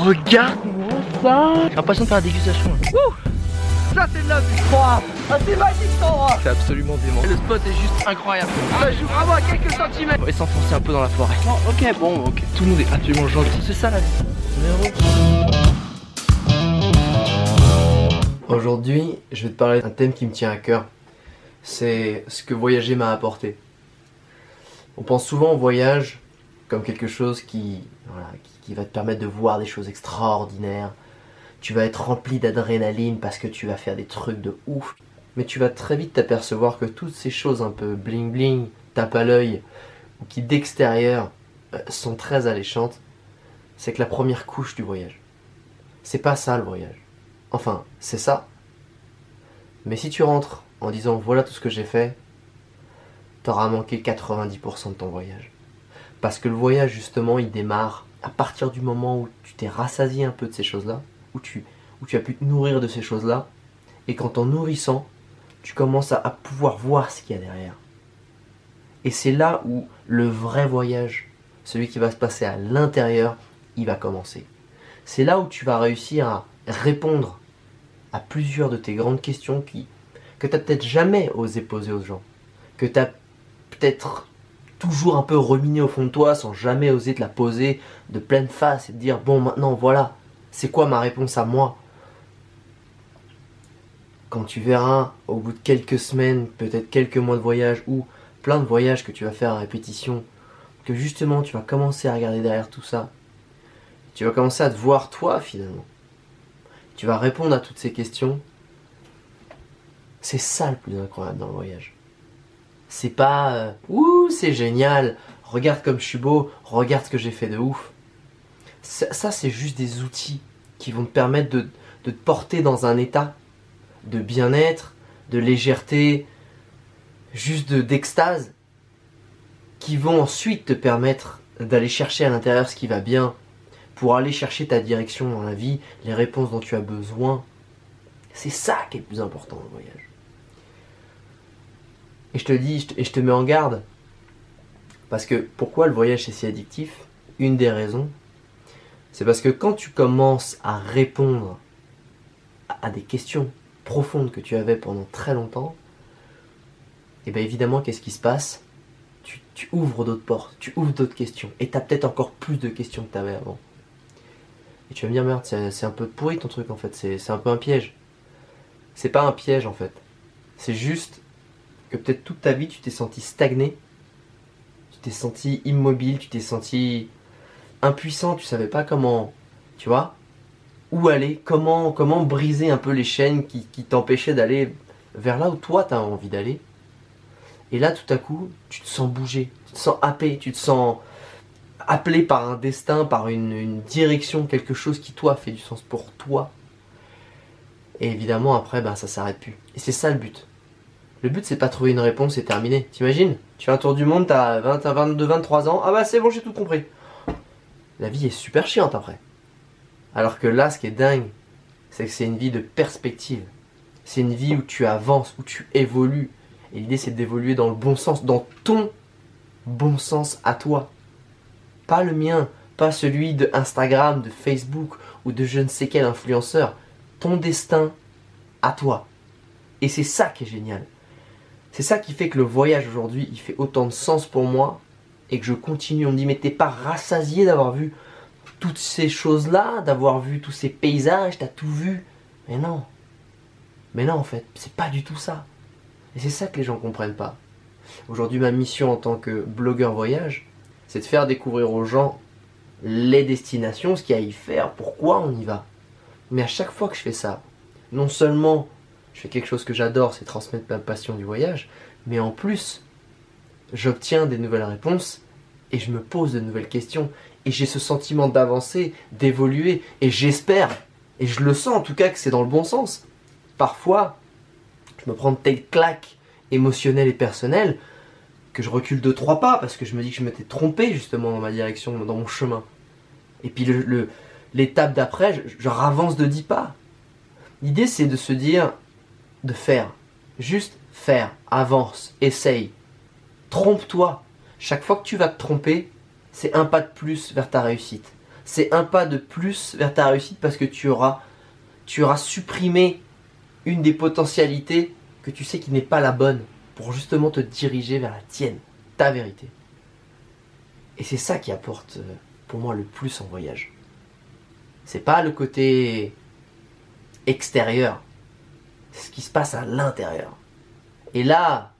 Regarde-moi ça J'ai l'impression de faire la dégustation. Ça c'est de la vie Ah c'est magique cet endroit C'est absolument dément. Le spot est juste incroyable. Ça joue vraiment à quelques centimètres On va s'enfoncer un peu dans la forêt. ok, bon, ok. Tout le monde est absolument gentil. C'est ça la vie. Aujourd'hui, je vais te parler d'un thème qui me tient à cœur. C'est ce que voyager m'a apporté. On pense souvent au voyage comme quelque chose qui, qui va te permettre de voir des choses extraordinaires. Tu vas être rempli d'adrénaline parce que tu vas faire des trucs de ouf. Mais tu vas très vite t'apercevoir que toutes ces choses un peu bling bling, tape à l'œil, ou qui d'extérieur euh, sont très alléchantes, c'est que la première couche du voyage. C'est pas ça le voyage. Enfin, c'est ça. Mais si tu rentres en disant voilà tout ce que j'ai fait, t'auras manqué 90% de ton voyage. Parce que le voyage, justement, il démarre à partir du moment où tu t'es rassasié un peu de ces choses-là, où tu, as pu te nourrir de ces choses-là, et qu'en t'en nourrissant, tu commences à, à pouvoir voir ce qu'il y a derrière. Et c'est là où le vrai voyage, celui qui va se passer à l'intérieur, il va commencer. C'est là où tu vas réussir à répondre à plusieurs de tes grandes questions qui, que tu n'as peut-être jamais osé poser aux gens, que tu as peut-être toujours un peu reminé au fond de toi sans jamais oser te la poser de pleine face et te dire bon maintenant voilà, c'est quoi ma réponse à moi? Quand tu verras au bout de quelques semaines, peut-être quelques mois de voyage ou plein de voyages que tu vas faire à répétition, que justement tu vas commencer à regarder derrière tout ça, tu vas commencer à te voir toi finalement. Tu vas répondre à toutes ces questions. C'est ça le plus incroyable dans le voyage. C'est pas euh, ouh, c'est génial, regarde comme je suis beau, regarde ce que j'ai fait de ouf. Ça, c'est juste des outils qui vont te permettre de, te porter dans un état de bien-être, de légèreté, juste de- d'extase, qui vont ensuite te permettre d'aller chercher à l'intérieur ce qui va bien, pour aller chercher ta direction dans la vie, les réponses dont tu as besoin. C'est ça qui est le plus important le voyage. Et je te dis, et je te mets en garde, parce que pourquoi le voyage est si addictif? Une des raisons, c'est parce que quand tu commences à répondre à- des questions profondes que tu avais pendant très longtemps, et bien évidemment, qu'est-ce qui se passe? Tu, tu ouvres d'autres portes, tu ouvres d'autres questions, et tu as peut-être encore plus de questions que tu avais avant. Et tu vas me dire, merde, c'est un peu pourri ton truc en fait, c'est un peu un piège. C'est pas un piège en fait. C'est juste que peut-être toute ta vie tu t'es senti stagné, tu t'es senti immobile, tu t'es senti impuissant, tu savais pas comment, tu vois, où aller, comment, comment briser un peu les chaînes qui, t'empêchaient d'aller vers là où toi tu as envie d'aller. Et là tout à coup, tu te sens bouger, tu te sens happé, tu te sens appelé par un destin, par une, une direction, quelque chose qui toi fait du sens pour toi. Et évidemment après, ben, ça s'arrête plus. Et c'est ça le but. Le but c'est pas trouver une réponse et terminer. T'imagines? Tu fais un tour du monde, t'as 20, à 22, 23 ans, ah bah c'est bon j'ai tout compris. La vie est super chiante après. Alors que là ce qui est dingue, c'est que c'est une vie de perspective. C'est une vie où tu avances, où tu évolues. Et l'idée c'est d'évoluer dans le bon sens, dans ton bon sens à toi pas le mien, pas celui de Instagram, de Facebook ou de je ne sais quel influenceur. Ton destin à toi. Et c'est ça qui est génial. C'est ça qui fait que le voyage aujourd'hui, il fait autant de sens pour moi et que je continue. On me dit, mais t'es pas rassasié d'avoir vu toutes ces choses-là, d'avoir vu tous ces paysages, t'as tout vu. Mais non. Mais non, en fait, c'est pas du tout ça. Et c'est ça que les gens comprennent pas. Aujourd'hui, ma mission en tant que blogueur voyage, c'est de faire découvrir aux gens les destinations, ce qu'il y a à y faire, pourquoi on y va. Mais à chaque fois que je fais ça, non seulement je fais quelque chose que j'adore, c'est transmettre ma passion du voyage, mais en plus, j'obtiens des nouvelles réponses et je me pose de nouvelles questions et j'ai ce sentiment d'avancer, d'évoluer et j'espère, et je le sens en tout cas que c'est dans le bon sens. Parfois, je me prends de telles claques émotionnelles et personnelles que je recule de trois pas parce que je me dis que je m'étais trompé justement dans ma direction, dans mon chemin. Et puis l'étape d'après, je, je ravance de dix pas. L'idée c'est de se dire, de faire. Juste faire, avance, essaye. Trompe-toi. Chaque fois que tu vas te tromper, c'est un pas de plus vers ta réussite. c'est un pas de plus vers ta réussite parce que tu auras, supprimé une des potentialités que tu sais qui n'est pas la bonne pour justement te diriger vers la tienne, ta vérité. Et c'est ça qui apporte euh, pour moi le plus en voyage. C'est pas le côté extérieur, ce qui se passe à l'intérieur. Et là,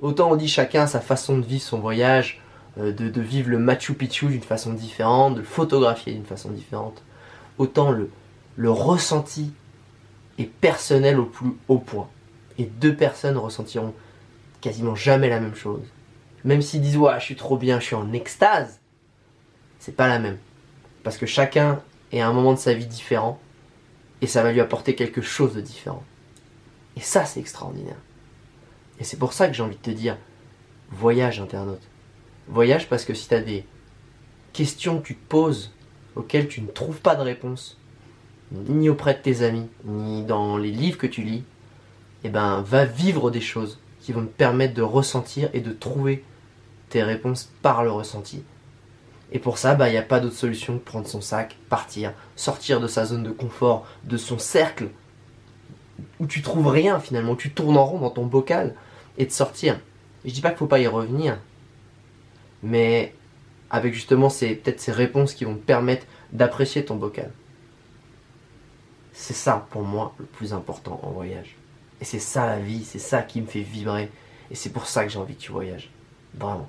autant on dit chacun sa façon de vivre son voyage, euh, de, vivre le Machu Picchu d'une façon différente, de le photographier d'une façon différente, autant le, ressenti est personnel au plus haut point. Et deux personnes ressentiront quasiment jamais la même chose. Même s'ils disent ouais je suis trop bien, je suis en extase, c'est pas la même. Parce que chacun est à un moment de sa vie différent et ça va lui apporter quelque chose de différent. Et ça c'est extraordinaire. Et c'est pour ça que j'ai envie de te dire, voyage internaute. Voyage parce que si tu as des questions que tu te poses auxquelles tu ne trouves pas de réponse, ni auprès de tes amis, ni dans les livres que tu lis, eh ben va vivre des choses qui vont te permettre de ressentir et de trouver tes réponses par le ressenti. Et pour ça, bah, il n'y a pas d'autre solution que prendre son sac, partir, sortir de sa zone de confort, de son cercle, où tu trouves rien finalement, tu tournes en rond dans ton bocal, et de sortir. Je dis pas qu'il faut pas y revenir, mais avec justement ces peut-être ces réponses qui vont te permettre d'apprécier ton bocal. C'est ça pour moi le plus important en voyage. Et c'est ça la vie, c'est ça qui me fait vibrer. Et c'est pour ça que j'ai envie que tu voyages. Vraiment.